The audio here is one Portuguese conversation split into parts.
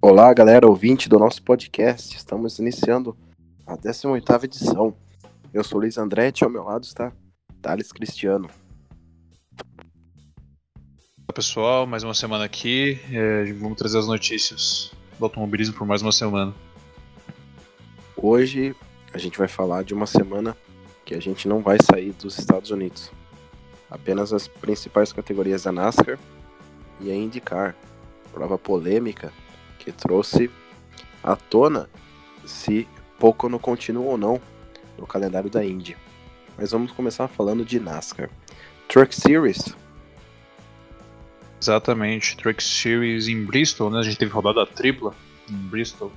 Olá, galera ouvinte do nosso podcast. Estamos iniciando a 18ª edição. Eu sou Luiz Andretti, ao meu lado está Thales Cristiano. Olá pessoal, mais uma semana aqui. É, vamos trazer as notícias do automobilismo por mais uma semana. Hoje a gente vai falar de uma semana que a gente não vai sair dos Estados Unidos. Apenas as principais categorias da NASCAR e a IndyCar. Prova polêmica que trouxe à tona se pouco não continua ou não no calendário da Indy. Mas vamos começar falando de NASCAR. Truck Series. Exatamente, Truck Series em Bristol, né? A gente teve rodada tripla em Bristol.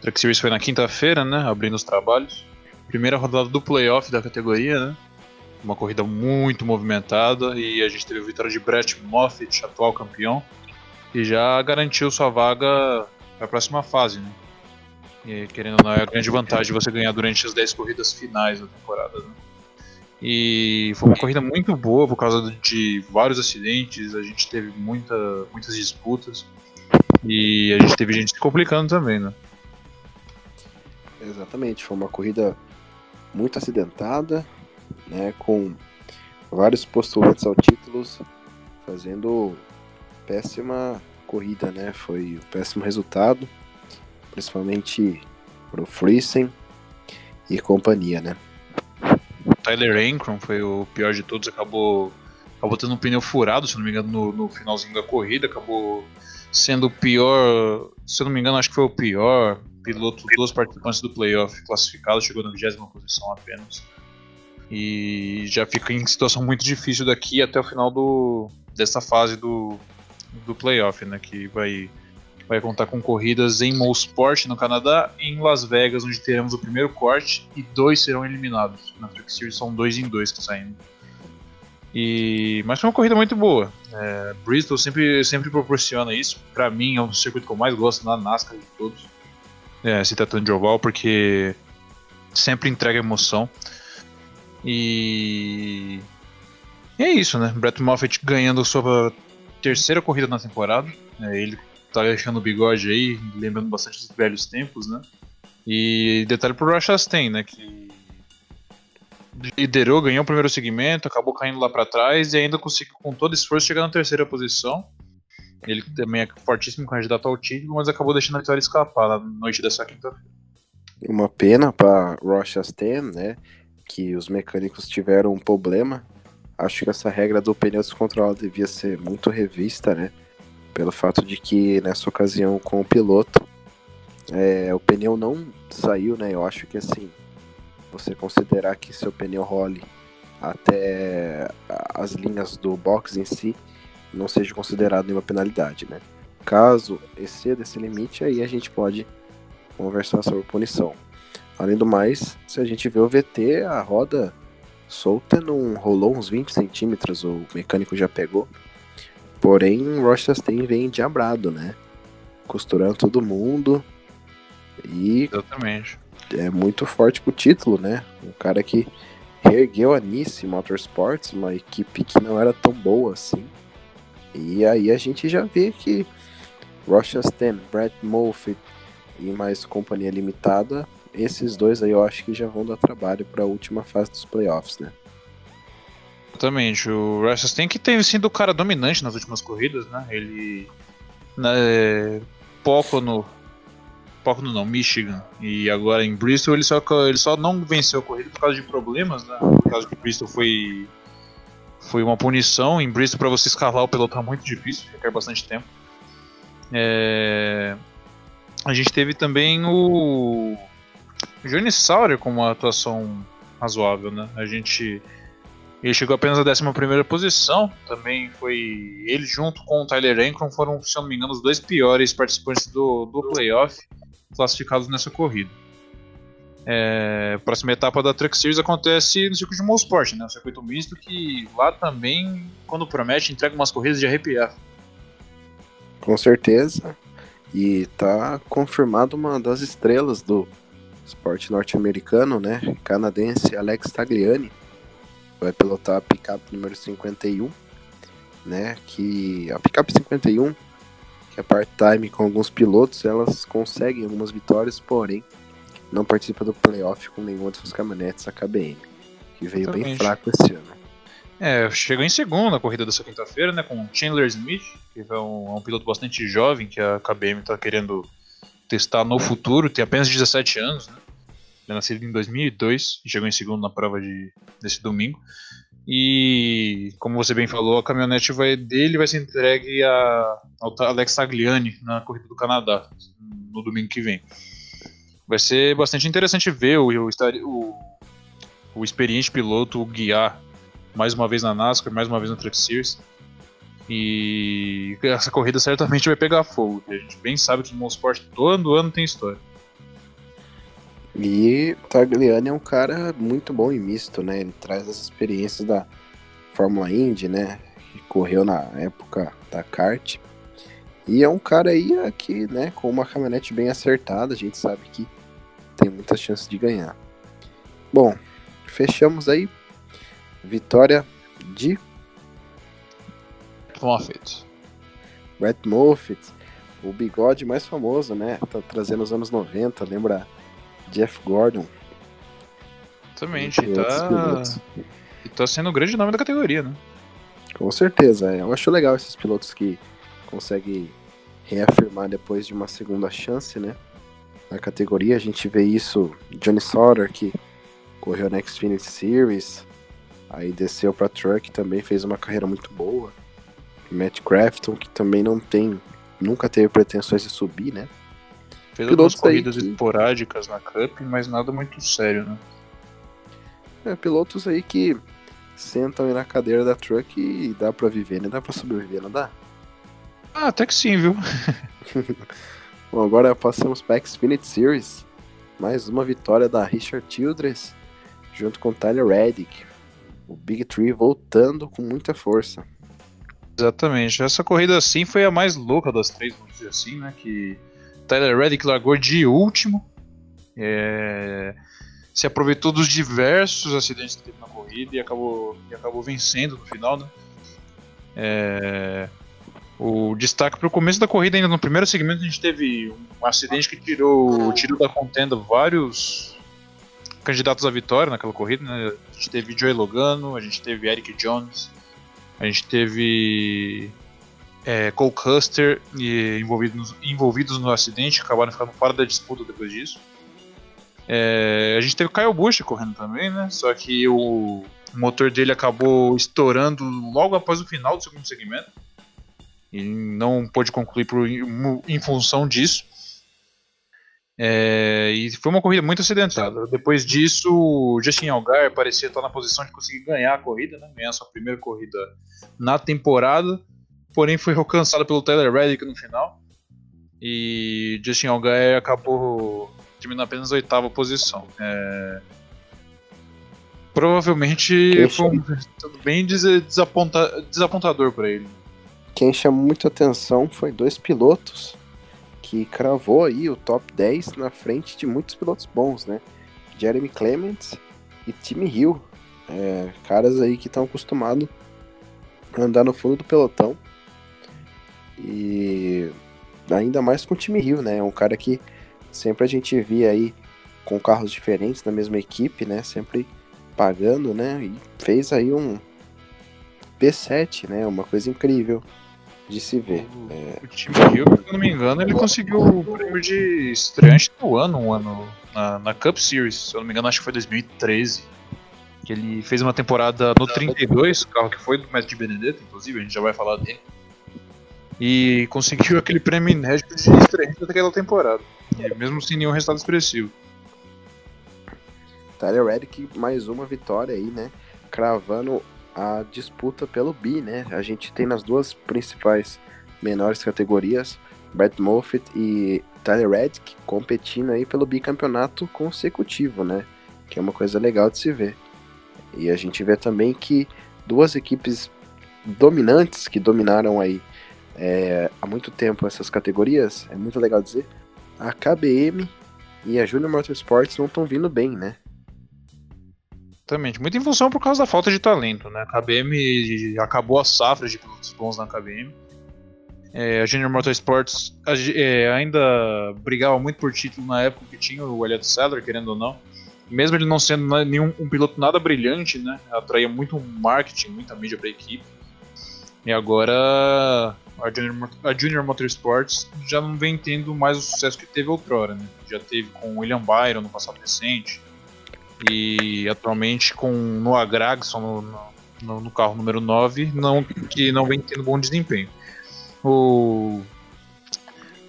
Truck Series foi na quinta-feira, né? Abrindo os trabalhos. Primeira rodada do playoff da categoria, né? Uma corrida muito movimentada e a gente teve a vitória de Brett Moffitt, atual campeão, e já garantiu sua vaga para a próxima fase, né? E, querendo ou não, é a grande vantagem você ganhar durante as 10 corridas finais da temporada. Né? E foi uma corrida muito boa por causa de vários acidentes, a gente teve muita, muitas disputas e a gente teve gente se complicando também, né? Exatamente, foi uma corrida muito acidentada, né, com vários postulantes ao título fazendo péssima corrida, né? Foi um péssimo resultado, principalmente pro Friesen e companhia, né? Tyler Ankrum foi o pior de todos, acabou, acabou tendo um pneu furado, se não me engano, no, no finalzinho da corrida, acabou sendo o pior, se não me engano, acho que foi o pior piloto dos participantes do playoff classificado, chegou na 20 posição apenas. E já fica em situação muito difícil daqui até o final do, dessa fase do, do playoff, né? Que vai, vai contar com corridas em Mosport, no Canadá, e em Las Vegas, onde teremos o primeiro corte e dois serão eliminados. Na Truck Series são dois em dois que saindo. E, mas foi uma corrida muito boa. É, Bristol sempre, sempre proporciona isso. Para mim é um circuito que eu mais gosto na NASCAR de todos. É, se tratando de oval, porque sempre entrega emoção. E... e é isso, né? Brett Moffitt ganhando sua terceira corrida na temporada. É, ele tá deixando o bigode aí, lembrando bastante dos velhos tempos, né? E detalhe pro Rush Chastain, né? Que liderou, ganhou o primeiro segmento, acabou caindo lá para trás e ainda conseguiu, com todo esforço, chegar na terceira posição. Ele também é fortíssimo candidato ao título, mas acabou deixando a vitória escapar na noite dessa quinta-feira. Uma pena para Ross Chastain, né? Que os mecânicos tiveram um problema acho que essa regra do pneu descontrolado devia ser muito revista, né? Pelo fato de que nessa ocasião com o piloto, é, o pneu não saiu, né? Eu acho que assim, você considerar que seu pneu role até as linhas do box em si, não seja considerado nenhuma penalidade, né? Caso exceda esse limite, aí a gente pode conversar sobre punição. Além do mais, se a gente vê o VT, a roda solta não rolou uns 20 centímetros, o mecânico já pegou. Porém, o Rochester vem diabrado, né? Costurando todo mundo. E. Exatamente. É muito forte pro título, né? Um cara que reergueu a Nice Motorsports, uma equipe que não era tão boa assim. E aí a gente já vê que Rochester, Brad Moffitt e mais companhia limitada esses dois aí eu acho que já vão dar trabalho para a última fase dos playoffs, né? Exatamente. O Russell tem que ter sido o cara dominante nas últimas corridas, né? Ele. Né, pouco no. Pouco no não, Michigan. E agora em Bristol ele só, ele só não venceu a corrida por causa de problemas, né? Por causa que Bristol foi. Foi uma punição. Em Bristol, para você escalar o pelotão é muito difícil, requer bastante tempo. É... A gente teve também o Johnny Sauer com uma atuação razoável, né? A gente. Ele chegou apenas à 11 posição. Também foi. Ele, junto com o Tyler Ankrum, foram, se não me engano, os dois piores participantes do, do playoff classificados nessa corrida. É, a próxima etapa da Truck Series acontece no circuito de Motorsport, né? O circuito misto que lá também, quando promete, entrega umas corridas de arrepiar. Com certeza. E tá confirmado uma das estrelas do, esporte norte-americano, né? Canadense Alex Tagliani vai pilotar a picape número 51, né? Que a picape 51, é part-time com alguns pilotos, elas conseguem algumas vitórias, porém não participa do playoff com nenhuma das suas caminhonetes, a KBM, que veio Exatamente. bem fraco esse ano. É, chegou em segundo na corrida dessa quinta-feira, né, com Chandler Smith, que é um, é um, piloto bastante jovem que a KBM está querendo testar no futuro, tem apenas 17 anos, né? Ele é nascido em 2002 e chegou em segundo na prova de, desse domingo. E, como você bem falou, a caminhonete vai, dele vai ser entregue a, Alex Tagliani na corrida do Canadá, no domingo que vem. Vai ser bastante interessante ver o, o, o experiente piloto guiar mais uma vez na NASCAR, mais uma vez no Truck Series. E essa corrida certamente vai pegar fogo. A gente bem sabe que no Motorsport todo ano tem história. E Tagliani é um cara muito bom em misto, né? Ele traz as experiências da Fórmula Indy, né? Que correu na época da kart. E é um cara aí que, né, com uma caminhonete bem acertada, a gente sabe que tem muitas chances de ganhar. Bom, fechamos aí Vitória de Moffitt. Brett Moffitt, o bigode mais famoso, né? Tá trazendo os anos 90, lembra Jeff Gordon. Exatamente, e tá... e tá sendo o grande nome da categoria, né? Com certeza, é. eu acho legal esses pilotos que conseguem reafirmar depois de uma segunda chance, né? Na categoria, a gente vê isso, Johnny Sauter, que correu na Xfinity Series, Aí desceu pra Truck também fez uma carreira muito boa. Matt Crafton, que também não tem. Nunca teve pretensões de subir, né? Fez pilotos algumas corridas que... esporádicas na Cup, mas nada muito sério, né? É, pilotos aí que sentam aí na cadeira da Truck e dá pra viver, né? Dá pra sobreviver, não dá? Ah, até que sim, viu? Bom, agora passamos pra Xfinity Series. Mais uma vitória da Richard Childress, junto com Tyler Reddick o Big Tree voltando com muita força. Exatamente. Essa corrida assim foi a mais louca das três, vamos dizer assim, né? Que Tyler Reddick largou de último. É... Se aproveitou dos diversos acidentes que teve na corrida e acabou, e acabou vencendo no final, né? É... O destaque para o começo da corrida, ainda no primeiro segmento, a gente teve um acidente que tirou, tirou da contenda vários candidatos à vitória naquela corrida, né? A gente teve Joey Logano, a gente teve Eric Jones, a gente teve é, Cole Custer e envolvidos, envolvidos no acidente, acabaram ficando fora da disputa depois disso. É, a gente teve Kyle Busch correndo também, né? Só que o motor dele acabou estourando logo após o final do segundo segmento. E não pôde concluir por, em função disso. É, e foi uma corrida muito acidentada. Depois disso, o Justin Algar parecia estar na posição de conseguir ganhar a corrida, né? ganhar sua primeira corrida na temporada, porém foi alcançado pelo Tyler Reddick no final. E Justin Algar acabou terminando apenas a oitava posição. É, provavelmente foi um, bem desaponta, desapontador para ele. Quem chamou muita atenção foi dois pilotos que cravou aí o top 10 na frente de muitos pilotos bons, né? Jeremy Clements e Timmy Hill, é, caras aí que estão acostumados a andar no fundo do pelotão. E ainda mais com o Timmy Hill, né? Um cara que sempre a gente via aí com carros diferentes na mesma equipe, né? Sempre pagando, né? E fez aí um P7, né? Uma coisa incrível de se ver. O, é... o time Rio, se eu não me engano, ele conseguiu o prêmio de estreante do ano, um ano na, na Cup Series. Se eu não me engano, acho que foi 2013. Que ele fez uma temporada no 32, carro que foi do Mestre de Benedetto, inclusive, a gente já vai falar dele. E conseguiu aquele prêmio inédito de estreante daquela temporada. E mesmo sem nenhum resultado expressivo. Tyler Reddick, mais uma vitória aí, né? Cravando a disputa pelo bi, né? A gente tem nas duas principais menores categorias, Brett Moffitt e Tyler Reddick competindo aí pelo bicampeonato consecutivo, né? Que é uma coisa legal de se ver. E a gente vê também que duas equipes dominantes que dominaram aí é, há muito tempo essas categorias, é muito legal dizer, a KBM e a Junior Motorsports não estão vindo bem, né? Exatamente. Muito em função por causa da falta de talento, né? A KBM acabou a safra de pilotos bons na KBM. É, a Junior Motorsports a, é, ainda brigava muito por título na época que tinha o Elliott Sadler, querendo ou não. Mesmo ele não sendo nenhum um piloto nada brilhante, né? Atraía muito marketing, muita mídia para a equipe. E agora a Junior, a Junior Motorsports já não vem tendo mais o sucesso que teve outrora, né? Já teve com o William Byron no passado recente. E atualmente com Noah Gragson no, no, no carro número 9, não, que não vem tendo bom desempenho o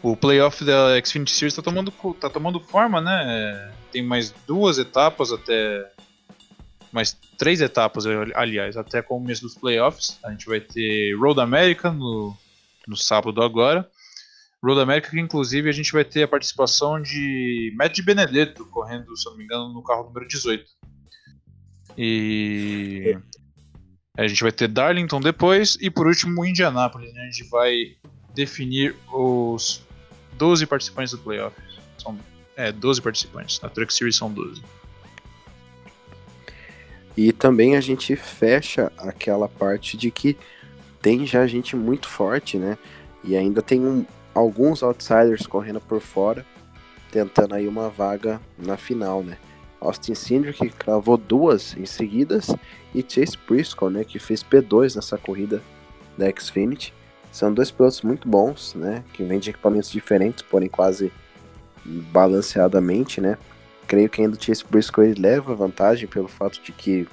o playoff da Xfinity Series tá tomando, tá tomando forma, né? Tem mais duas etapas até. Mais três etapas, aliás, até começo dos playoffs. A gente vai ter Road America no, no sábado agora. Road America, que inclusive a gente vai ter a participação de Matt de Benedetto correndo, se não me engano, no carro número 18. E a gente vai ter Darlington depois e por último Indianápolis. Né? A gente vai definir os 12 participantes do playoff. São é, 12 participantes. Na Truck Series são 12. E também a gente fecha aquela parte de que tem já gente muito forte, né? E ainda tem um, alguns outsiders correndo por fora, tentando aí uma vaga na final, né? Austin Cindric que cravou duas em seguidas e Chase Briscoe, né, que fez P2 nessa corrida da Xfinity. São dois pilotos muito bons, né, que vêm de equipamentos diferentes, porém quase balanceadamente, né. Creio que ainda o Chase Briscoe ele leva vantagem pelo fato de que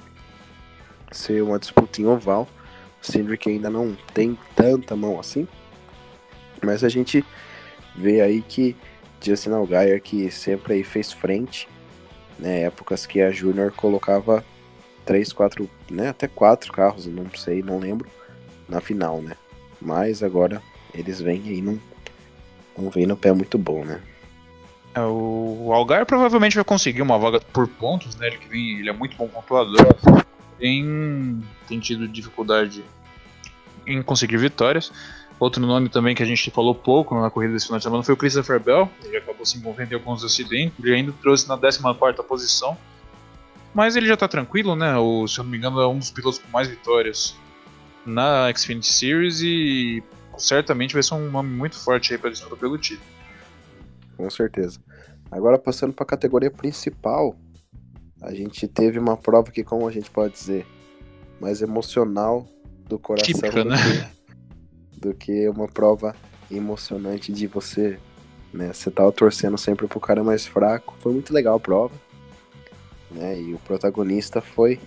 ser uma disputa em oval, o Cindric ainda não tem tanta mão assim, mas a gente vê aí que Justin Allgaier que sempre aí fez frente né, épocas que a Júnior colocava três, quatro, né, até quatro carros, não sei, não lembro, na final, né? Mas agora eles vêm aí num, não vem no pé muito bom, né? É, o Algar provavelmente vai conseguir uma vaga por pontos, né? Ele vem, ele é muito bom pontuador. Tem, tem tido dificuldade em conseguir vitórias. Outro nome também que a gente falou pouco na corrida desse final de semana foi o Christopher Bell. Ele acabou se envolvendo em alguns acidentes. Ele ainda trouxe na 14 posição. Mas ele já está tranquilo, né? O, se eu não me engano, é um dos pilotos com mais vitórias na Xfinity Series e certamente vai ser um nome muito forte aí para disputa pelo título. Com certeza. Agora passando para a categoria principal, a gente teve uma prova que, como a gente pode dizer, mais emocional do coração. Típica, né? Do que uma prova emocionante de você, né? Você tava torcendo sempre pro cara mais fraco. Foi muito legal a prova, né? E o protagonista foi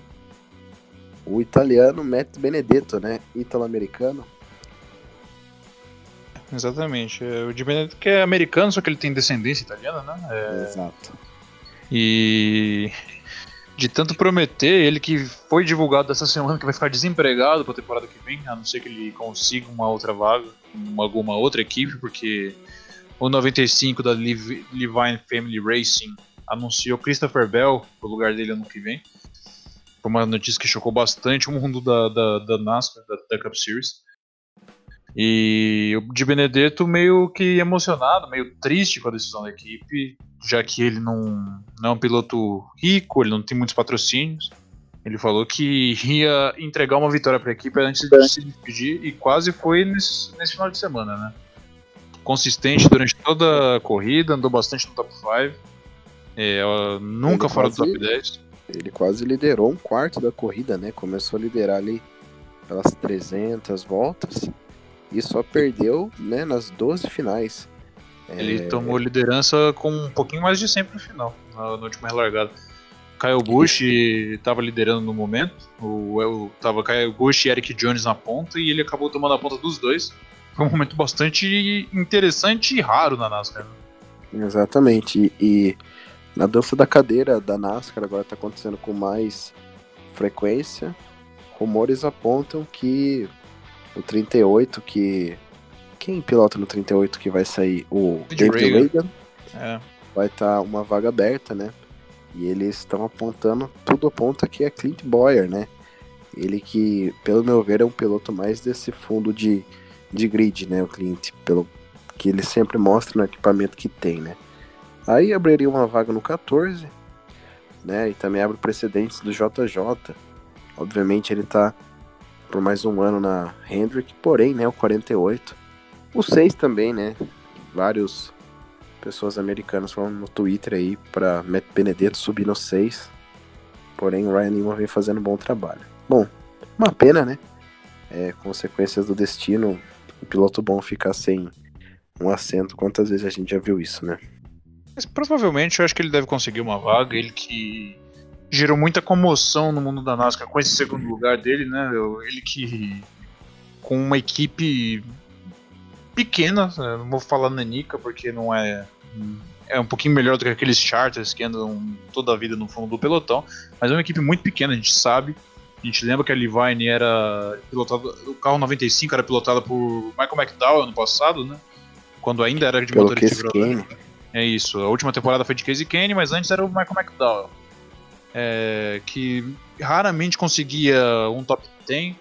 o italiano Matt Benedetto, né? Italo-americano. Exatamente. É, o de Benedetto que é americano, só que ele tem descendência italiana, né? É... Exato. E de tanto prometer, ele que foi divulgado essa semana que vai ficar desempregado para a temporada que vem, a não ser que ele consiga uma outra vaga em alguma outra equipe, porque o 95 da Levine Family Racing anunciou Christopher Bell pro lugar dele ano que vem. Foi uma notícia que chocou bastante o mundo da, da, da NASCAR, da, da Cup Series. E o de Benedetto meio que emocionado, meio triste com a decisão da equipe, já que ele não, não é um piloto rico, ele não tem muitos patrocínios. Ele falou que ia entregar uma vitória para a equipe antes de se despedir e quase foi nesse, nesse final de semana, né? Consistente durante toda a corrida, andou bastante no top 5, é, nunca ele fora quase, do top 10. Ele quase liderou um quarto da corrida, né? Começou a liderar ali pelas 300 voltas e só perdeu né, nas 12 finais. Ele é... tomou liderança com um pouquinho mais de 100 no final, na, na última relargada. Kyle Busch estava liderando no momento, o, o, tava Kyle Busch e Eric Jones na ponta e ele acabou tomando a ponta dos dois. Foi um momento bastante interessante e raro na NASCAR. Né? Exatamente, e, e na dança da cadeira da NASCAR agora está acontecendo com mais frequência. Rumores apontam que o 38 que. Quem pilota no 38 que vai sair? O David Reagan. Reagan. É. Vai estar tá uma vaga aberta, né? E eles estão apontando, tudo aponta que é Clint Boyer, né? Ele que, pelo meu ver, é um piloto mais desse fundo de, de grid, né? O Clint, pelo que ele sempre mostra no equipamento que tem, né? Aí abriria uma vaga no 14, né? E também abre precedentes do JJ. Obviamente ele tá por mais um ano na Hendrick, porém, né, o 48 O 6 também, né? Vários pessoas americanas falando no Twitter aí pra Matt Benedetto subir no 6. Porém, o Ryan Newman vem fazendo um bom trabalho. Bom, uma pena, né? É, consequências do destino, o piloto bom ficar sem um assento. Quantas vezes a gente já viu isso, né? Mas provavelmente eu acho que ele deve conseguir uma vaga. Ele que gerou muita comoção no mundo da NASCAR com esse segundo lugar dele, né? Ele que com uma equipe pequena, né? não vou falar nanica porque não é é um pouquinho melhor do que aqueles charters que andam toda a vida no fundo do pelotão, mas é uma equipe muito pequena, a gente sabe. A gente lembra que a Levine era pilotado, o carro 95 era pilotado por Michael McDowell ano passado, né? Quando ainda era de motor de É isso. A última temporada foi de Casey Kane, mas antes era o Michael McDowell. É, que raramente conseguia um top 10.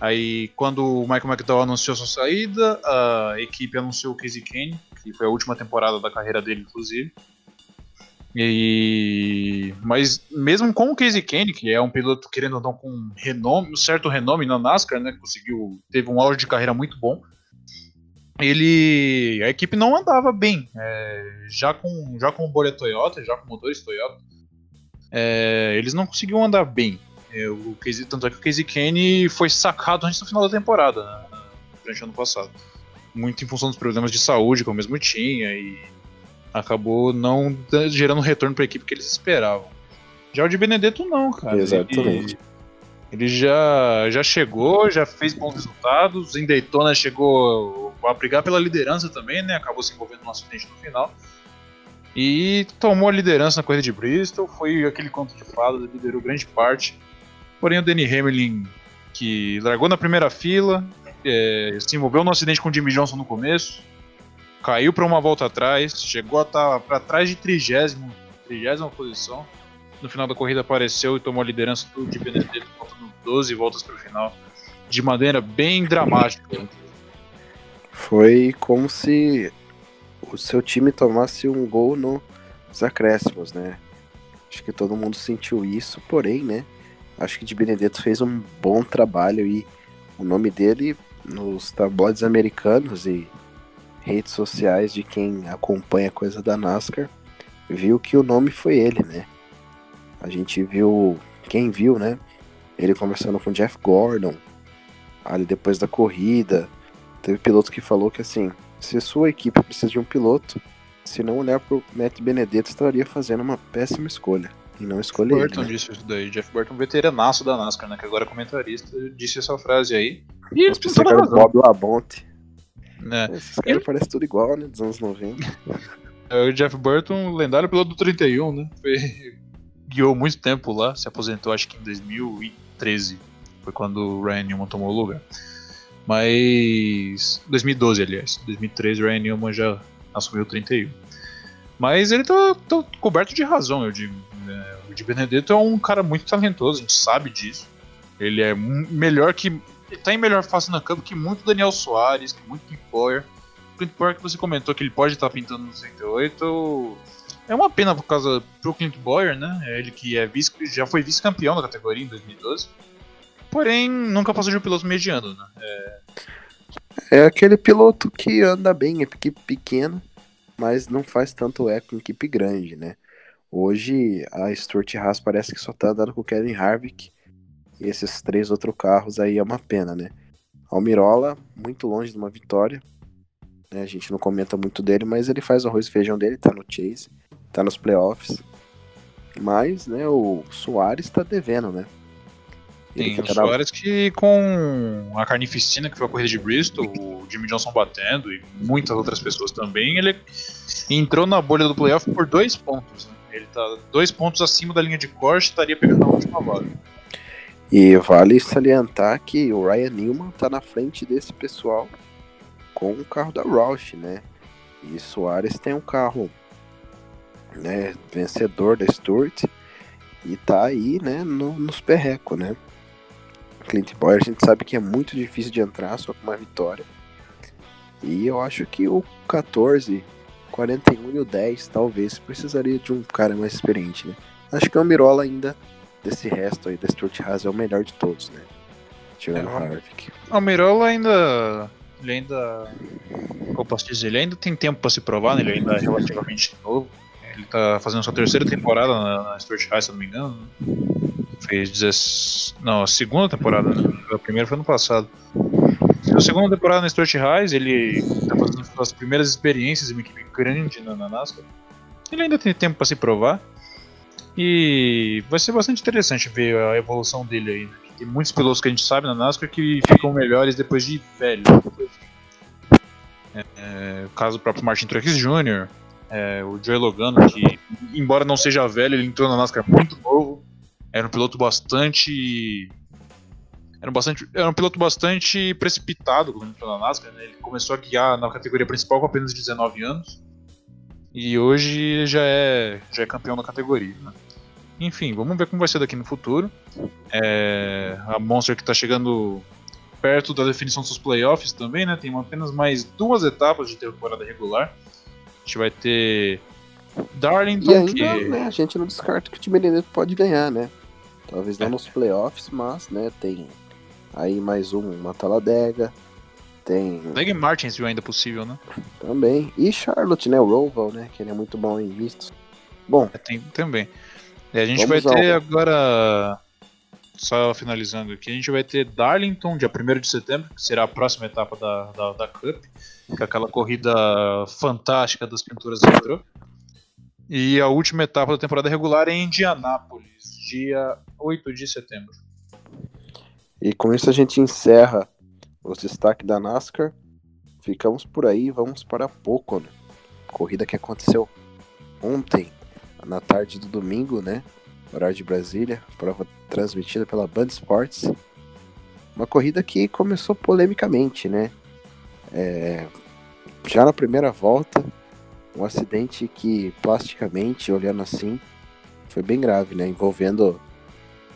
Aí, quando o Michael McDowell anunciou sua saída, a equipe anunciou o Casey Kane, que foi a última temporada da carreira dele, inclusive. E... Mas mesmo com o Casey Kane, que é um piloto querendo ou não com renome, um certo renome na NASCAR, né, conseguiu teve um auge de carreira muito bom. Ele, a equipe não andava bem, é, já com já com o bolha Toyota, já com motores Toyota, é, eles não conseguiam andar bem. É, o Casey, tanto é que o Casey Kane foi sacado antes do final da temporada, né, durante o ano passado, muito em função dos problemas de saúde que o mesmo tinha e acabou não gerando retorno para a equipe que eles esperavam. Já o de Benedetto não, cara. Exatamente. Ele, ele já, já chegou, já fez bons resultados. Em Daytona chegou a brigar pela liderança também, né? Acabou se envolvendo no acidente no final. E tomou a liderança na corrida de Bristol. Foi aquele conto de fadas, liderou grande parte. Porém, o Danny Hamlin, que largou na primeira fila, é, se envolveu no acidente com o Jimmy Johnson no começo, caiu para uma volta atrás, chegou a estar tá para trás de trigésimo, trigésima posição. No final da corrida apareceu e tomou a liderança do de Benedetto, faltando 12 voltas para o final, de maneira bem dramática. Foi como se o seu time tomasse um gol nos acréscimos, né? Acho que todo mundo sentiu isso, porém, né? Acho que de Benedetto fez um bom trabalho e o nome dele nos tabloides americanos e redes sociais de quem acompanha a coisa da NASCAR viu que o nome foi ele, né? A gente viu, quem viu, né? Ele conversando com Jeff Gordon, ali depois da corrida. Teve piloto que falou que assim, se sua equipe precisa de um piloto, se não olhar pro Matt Benedetto, estaria fazendo uma péssima escolha. E não escolher Jeff Burton ele, né? disse isso daí. Jeff Burton, veteranaço da NASCAR, né? Que agora é comentarista, disse essa frase aí. E eles pensaram Bob Labonte. Né? Esses caras ele... parecem tudo igual, né? Dos anos 90. É, o Jeff Burton, lendário piloto do 31, né? Foi... Guiou muito tempo lá, se aposentou acho que em 2013. Foi quando o Ryan Newman tomou o lugar. Mas. 2012, aliás. 2013 o Ryan Newman já assumiu o 31. Mas ele tá, tá coberto de razão, eu digo. Né? O de Benedetto é um cara muito talentoso, a gente sabe disso. Ele é melhor que tá em melhor fase na campo que muito Daniel Soares, que muito Clint Boyer. Clint Boyer que você comentou que ele pode estar tá pintando no 68. É uma pena por causa pro Clint Boyer, né? É ele que é vice, já foi vice-campeão da categoria em 2012. Porém, nunca passou de um piloto mediano, né? É... é aquele piloto que anda bem, é equipe pequena, mas não faz tanto eco em equipe grande, né? Hoje a Stuart Haas parece que só tá andando com o Kevin Harvick e esses três outros carros aí é uma pena, né? Almirola, muito longe de uma vitória. Né? A gente não comenta muito dele, mas ele faz o arroz e feijão dele, tá no Chase, tá nos playoffs. Mas, né, o Soares tá devendo, né? Sim, o Soares que com a carnificina que foi a corrida de Bristol, o Jimmy Johnson batendo e muitas outras pessoas também, ele entrou na bolha do playoff por dois pontos. Né? Ele tá dois pontos acima da linha de corte, estaria pegando a última vaga. E vale salientar que o Ryan Newman tá na frente desse pessoal com o carro da Roush, né? E Soares tem um carro né, vencedor da Stewart e tá aí, né, no, nos perrecos, né? Clint Boyer a gente sabe que é muito difícil de entrar só com uma vitória. E eu acho que o 14, 41 e o 10 talvez precisaria de um cara mais experiente, né? Acho que o Mirola ainda desse resto aí da Stuart Haas é o melhor de todos, né? Tirando é, o Harvick. O Mirola ainda Ele ainda. Como posso dizer? Ele ainda tem tempo para se provar, né? Ele ainda é relativamente novo. Ele tá fazendo sua terceira temporada na, na Stuart High, se não me engano. Né? Fez 10... Não, a segunda temporada, né? A primeira foi ano passado. Na segunda temporada na Stuart High, ele tá fazendo as primeiras experiências em uma equipe grande na, na NASCAR. Ele ainda tem tempo para se provar. E vai ser bastante interessante ver a evolução dele aí. Né? Tem muitos pilotos que a gente sabe na NASCAR que ficam melhores depois de velho. É, é, o caso do próprio Martin Truex Jr., é, o Joey Logano, que embora não seja velho, ele entrou na NASCAR muito novo. Era um piloto bastante. Era um, bastante, era um piloto bastante precipitado na NASCAR. Né? Ele começou a guiar na categoria principal com apenas 19 anos. E hoje já é, já é campeão da categoria. Né? Enfim, vamos ver como vai ser daqui no futuro. É, a Monster que está chegando perto da definição dos playoffs também, né? Tem apenas mais duas etapas de temporada regular. A gente vai ter Darlington. E ainda, que... né, a gente não descarta que o time Benedetto pode ganhar, né? Talvez não é. nos playoffs, mas, né, tem aí mais um, uma Taladega. Tem. Leg Martins ainda possível, né? Também. E Charlotte, né? O Roval, né? Que ele é muito bom em vistos. Bom. É, tem também. E a gente vai ter ao... agora. Só finalizando aqui, a gente vai ter Darlington, dia 1 de setembro, que será a próxima etapa da, da, da Cup, é aquela corrida fantástica das pinturas retrô. E a última etapa da temporada regular é em Indianápolis, dia 8 de setembro. E com isso a gente encerra os destaques da NASCAR. Ficamos por aí, vamos para pouco, né? Corrida que aconteceu ontem na tarde do domingo, né? Horário de Brasília, prova transmitida pela Band Sports. Uma corrida que começou polemicamente, né? É, já na primeira volta, um acidente que plasticamente, olhando assim, foi bem grave, né? Envolvendo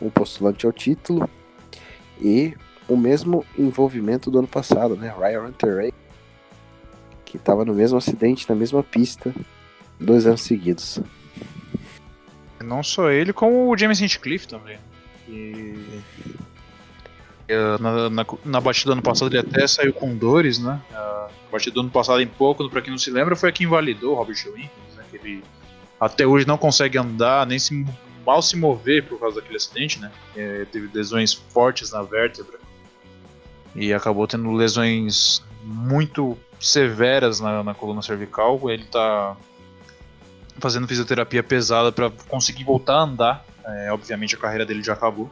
um postulante ao título e o mesmo envolvimento do ano passado, né? Ryan Hunter que estava no mesmo acidente, na mesma pista, dois anos seguidos. Não só ele, como o James Hinchcliffe também. E... Na, na, na, batida do ano passado ele até saiu com dores, né? A batida do ano passado em pouco, pra quem não se lembra, foi a que invalidou o Robert Williams, né? Ele até hoje não consegue andar, nem se, mal se mover por causa daquele acidente, né? É, teve lesões fortes na vértebra e acabou tendo lesões muito severas na, na coluna cervical. Ele tá fazendo fisioterapia pesada para conseguir voltar a andar. É, obviamente a carreira dele já acabou,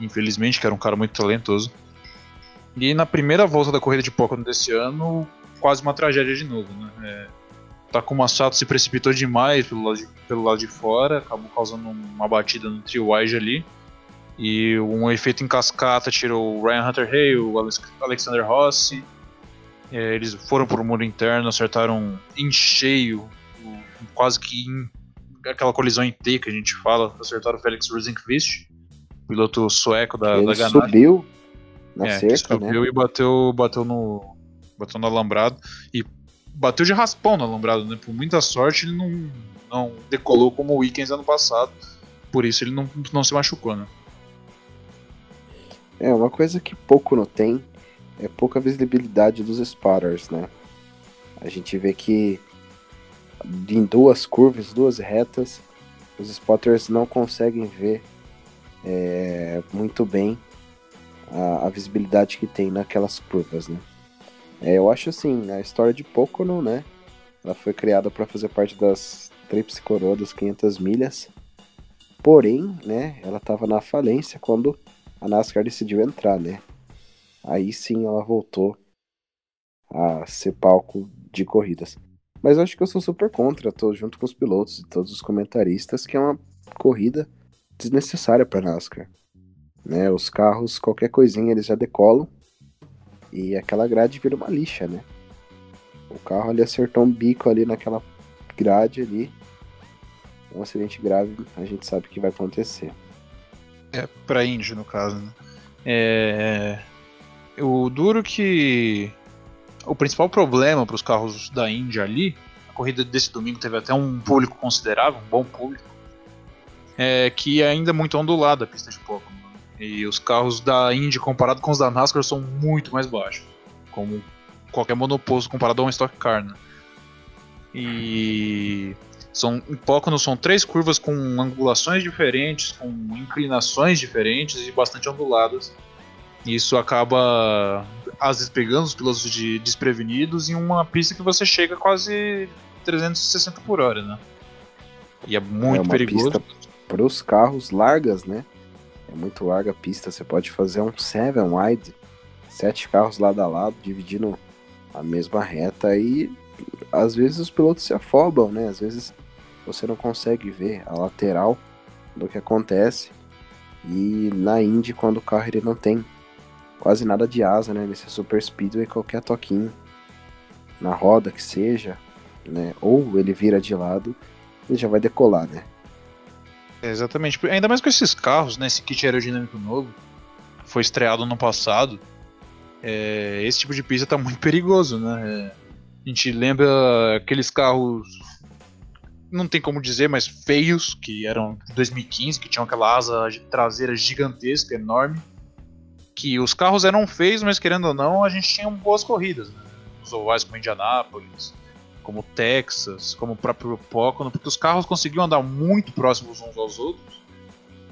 infelizmente, que era um cara muito talentoso. E na primeira volta da corrida de Pocono desse ano, quase uma tragédia de novo. Né? É, Takuma Sato se precipitou demais pelo lado de, pelo lado de fora, acabou causando uma batida no trio wide ali. E um efeito em cascata tirou o Ryan Hunter Hay, o Alexander Rossi. É, eles foram para o muro interno, acertaram em cheio quase que em aquela colisão em T que a gente fala, acertaram o Felix Rosenqvist, piloto sueco da, Ele da Ganassi. subiu na é, cerca, subiu né? e bateu, bateu no bateu no alambrado e bateu de raspão no alambrado, né? Por muita sorte ele não, não decolou como o Weekends ano passado, por isso ele não, não se machucou, né? É, uma coisa que pouco não tem é pouca visibilidade dos spotters, né? A gente vê que em duas curvas, duas retas, os spotters não conseguem ver é, muito bem a, a, visibilidade que tem naquelas curvas, né? É, eu acho assim, a história de Pocono, né? Ela foi criada para fazer parte das Tríplice Coroa das 500 milhas. Porém, né, ela estava na falência quando a NASCAR decidiu entrar, né? Aí sim ela voltou a ser palco de corridas. Mas eu acho que eu sou super contra, tô junto com os pilotos e todos os comentaristas, que é uma corrida desnecessária para NASCAR. Né, os carros, qualquer coisinha, eles já decolam e aquela grade vira uma lixa, né? O carro ali acertou um bico ali naquela grade ali. Um acidente grave, a gente sabe que vai acontecer. É, pra Indy, no caso, né? É... O duro que o principal problema para os carros da Índia ali, a corrida desse domingo teve até um público considerável, um bom público, é que é ainda muito ondulada a pista de Pokémon. E os carros da Indy comparado com os da NASCAR são muito mais baixos, como qualquer monoposto comparado a um Stock Car, né? E são em Pocono são três curvas com angulações diferentes, com inclinações diferentes e bastante onduladas. Isso acaba às vezes pegando os pilotos de desprevenidos em uma pista que você chega quase 360 por hora, né? E é muito é uma perigoso. Para os carros largas, né? É muito larga a pista. Você pode fazer um seven wide, sete carros lado a lado, dividindo a mesma reta e às vezes os pilotos se afobam, né? Às vezes você não consegue ver a lateral do que acontece. E na Indy, quando o carro ele não tem quase nada de asa, né? Nesse super speedway, qualquer toquinho na roda que seja, né? Ou ele vira de lado, ele já vai decolar, né? Exatamente. Ainda mais com esses carros, né? Esse kit aerodinâmico novo foi estreado no passado. É, esse tipo de pista tá muito perigoso, né? É, a gente lembra aqueles carros não tem como dizer, mas feios, que eram de 2015, que tinham aquela asa traseira gigantesca, enorme. Que os carros eram feios, mas querendo ou não, a gente tinha boas corridas, né? Os ovais como Indianápolis, como Texas, como o próprio Pocono, porque os carros conseguiam andar muito próximos uns aos outros.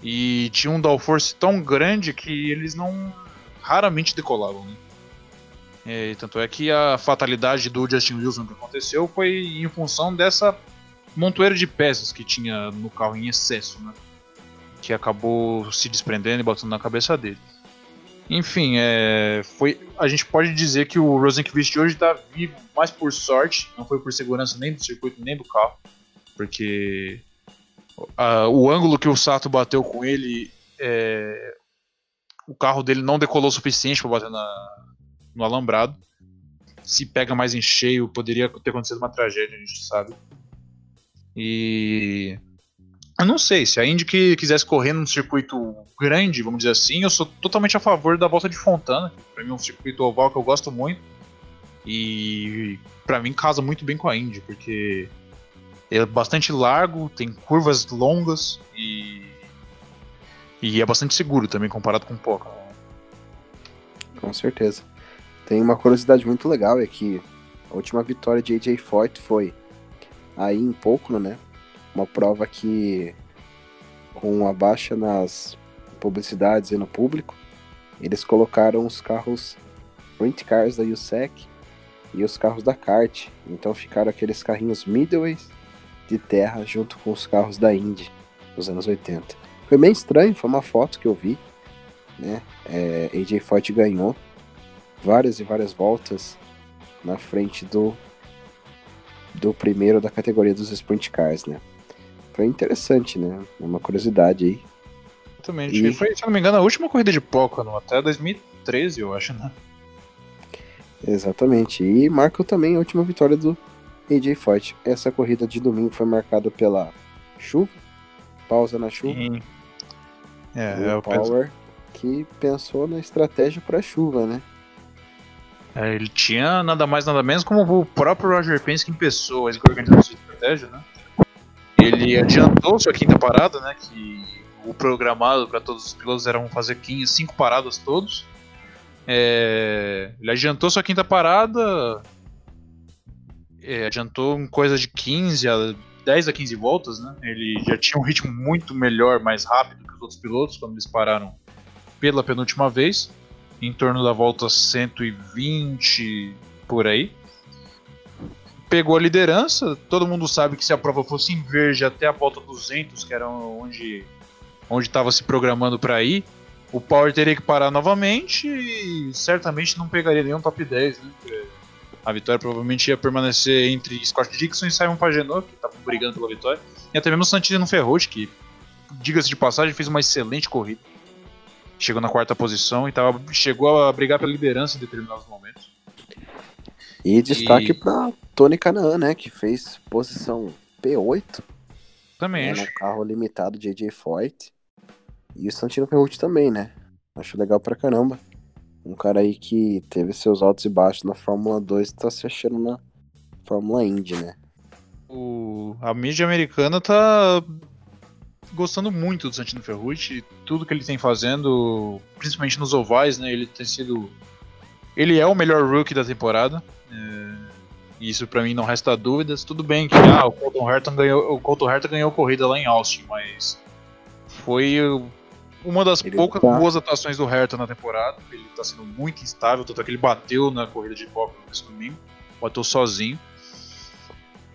E tinha um downforce tão grande que eles não raramente decolavam, né? E, tanto é que a fatalidade do Justin Wilson que aconteceu foi em função dessa montoeiro de peças que tinha no carro em excesso, né? Que acabou se desprendendo e batendo na cabeça dele. Enfim, é, foi, a gente pode dizer que o Rosenqvist hoje está vivo, mais por sorte, não foi por segurança nem do circuito nem do carro, porque o ângulo que o Sato bateu com ele, é, o carro dele não decolou o suficiente para bater na, no alambrado. Se pega mais em cheio, poderia ter acontecido uma tragédia, a gente sabe. E eu não sei, se a Indy que quisesse correr num circuito grande, vamos dizer assim, eu sou totalmente a favor da volta de Fontana. Para mim é um circuito oval que eu gosto muito. E para mim casa muito bem com a Indy, porque é bastante largo, tem curvas longas e e é bastante seguro também comparado com o Poca. Com certeza. Tem uma curiosidade muito legal é que a última vitória de AJ Foyt foi aí em Pocono, né? Uma prova que, com a baixa nas publicidades e no público, eles colocaram os carros Sprint Cars da USEC e os carros da kart. Então ficaram aqueles carrinhos middleways de terra junto com os carros da Indy dos anos 80. Foi bem estranho, foi uma foto que eu vi, né? É, AJ Foyt ganhou várias e várias voltas na frente do do primeiro da categoria dos Sprint Cars, né? Foi interessante, né? É uma curiosidade aí. Exatamente. E... Foi, se não me engano, a última corrida de Pocono, até 2013, eu acho, né? Exatamente. E marcou também a última vitória do AJ Foyt. Essa corrida de domingo foi marcada pela chuva, pausa na chuva. Sim. É, o Power penso... que pensou na estratégia para chuva, né? É, ele tinha nada mais nada menos como o próprio Roger Penske em pessoa, ele que organizou sua estratégia, né? Ele adiantou sua quinta parada, né? Que o programado para todos os pilotos eram fazer 15, cinco paradas todos. É, ele adiantou sua quinta parada, é, adiantou em coisa de 15 a 10 a 15 voltas, né? Ele já tinha um ritmo muito melhor, mais rápido que os outros pilotos quando eles pararam pela penúltima vez em torno da volta 120 por aí. Pegou a liderança, todo mundo sabe que se a prova fosse em verde até a volta 200, que era onde onde estava se programando para ir, o Power teria que parar novamente e certamente não pegaria nenhum top 10, né? A vitória provavelmente ia permanecer entre Scott Dixon e Simon Pagenaud, que estavam brigando pela vitória, e até mesmo Santino Ferrucci, que, diga-se de passagem, fez uma excelente corrida chegou na quarta posição e tava, chegou a brigar pela liderança em determinados momentos. E destaque e... para Tony Canaan, né, que fez posição P8. Também. Né, no carro limitado de AJ Foyt. E o Santino Ferrucci também, né? Acho legal pra caramba. Um cara aí que teve seus altos e baixos na Fórmula 2 tá se achando na Fórmula Indy, né? O... A mídia americana tá gostando muito do Santino Ferrucci, tudo que ele tem fazendo, principalmente nos ovais, né? Ele tem sido Ele é o melhor rookie da temporada. É, isso para mim não resta dúvidas. Tudo bem que ah, o Colton Herta ganhou, o Colton Herta ganhou corrida lá em Austin, mas foi uma das ele poucas tá... boas atuações do Herta na temporada. Ele tá sendo muito instável, tanto é que ele bateu na corrida de boxe no domingo, bateu sozinho.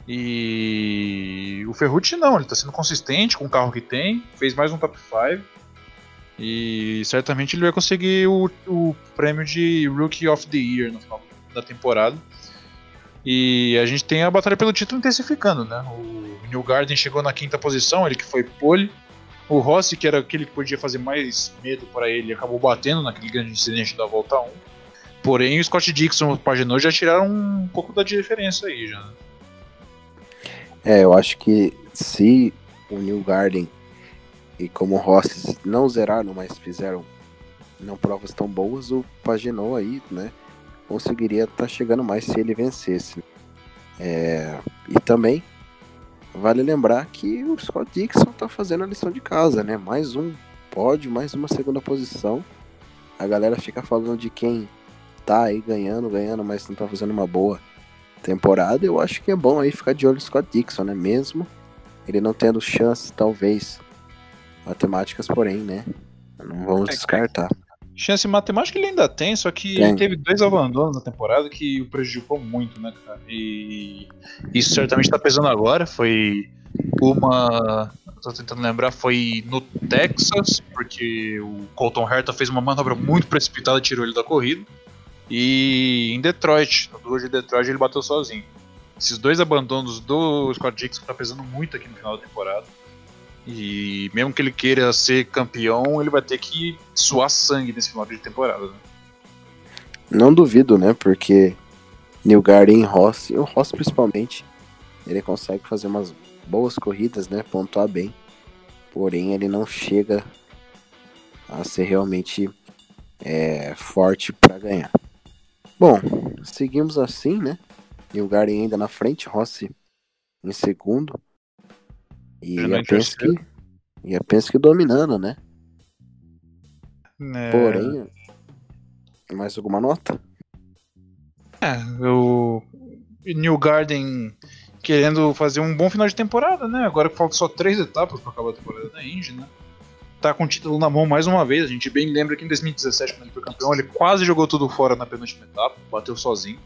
E o Ferrucci não, ele tá sendo consistente com o carro que tem, fez mais um top 5. E certamente ele vai conseguir o, o prêmio de Rookie of the Year no final da temporada. E a gente tem a batalha pelo título intensificando, né? O New Garden chegou na quinta posição, ele que foi pole. O Rossi, que era aquele que podia fazer mais medo para ele, acabou batendo naquele grande incidente da volta 1. Porém, o Scott Dixon e o Pagenot já tiraram um pouco da diferença aí, já. Né? É, eu acho que se o New Garden e como o Rossi não zeraram, mas fizeram não provas tão boas, o Pagenot aí, né, conseguiria estar tá chegando mais se ele vencesse. É, e também vale lembrar que o Scott Dixon está fazendo a lição de casa, né? Mais um pódio, mais uma segunda posição. A galera fica falando de quem tá aí ganhando, ganhando, mas não tá fazendo uma boa temporada, eu acho que é bom aí ficar de olho no Scott Dixon, né? Mesmo ele não tendo chance, talvez, matemáticas, porém, né? Não vamos é, descartar. Chance matemática ele ainda tem, só que tem. teve dois abandonos na temporada que o prejudicou muito, né, cara? E isso certamente tá pesando agora. Foi uma. Tô tentando lembrar, foi no Texas, porque o Colton Herta fez uma manobra muito precipitada tirou ele da corrida. E em Detroit, no duelo de Detroit, ele bateu sozinho. Esses dois abandonos do Scott Dixon tá pesando muito aqui no final da temporada. E mesmo que ele queira ser campeão, ele vai ter que suar sangue nesse final de temporada. Né? Não duvido, né? Porque New Garden e Ross, e o Ross principalmente, ele consegue fazer umas boas corridas, né? Pontuar bem. Porém, ele não chega a ser realmente é, forte para ganhar. Bom, seguimos assim, né? Newgarden ainda na frente, Rossi em segundo. E a Penske, e a Penske dominando, né? É... Porém, mais alguma nota? É, o New Garden querendo fazer um bom final de temporada, né? Agora que faltam só três etapas para acabar a temporada da Indy, né? tá com o título na mão mais uma vez. A gente bem lembra que em 2017, quando ele foi campeão, ele quase jogou tudo fora na penúltima etapa, bateu sozinho.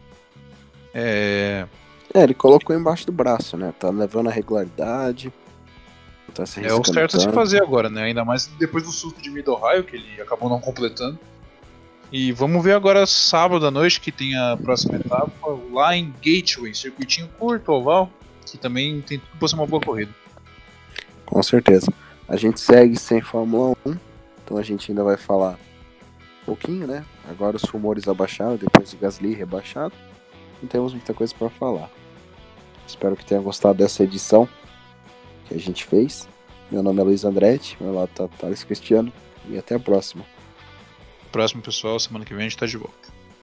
É... é, ele colocou embaixo do braço, né? Tá levando a regularidade. Tá é o certo a se fazer agora, né? Ainda mais depois do susto de Mid Ohio, que ele acabou não completando. E vamos ver agora sábado à noite que tem a próxima etapa lá em Gateway, circuitinho curto, oval, que também tem tudo pra ser uma boa corrida. Com certeza. A gente segue sem Fórmula 1, então a gente ainda vai falar um pouquinho, né? Agora os rumores abaixaram, depois o Gasly rebaixado. Não temos muita coisa para falar. Espero que tenha gostado dessa edição que a gente fez. Meu nome é Luiz Andretti, meu lado tá Thales Cristiano e até a próxima. Próximo pessoal, semana que vem a gente tá de volta.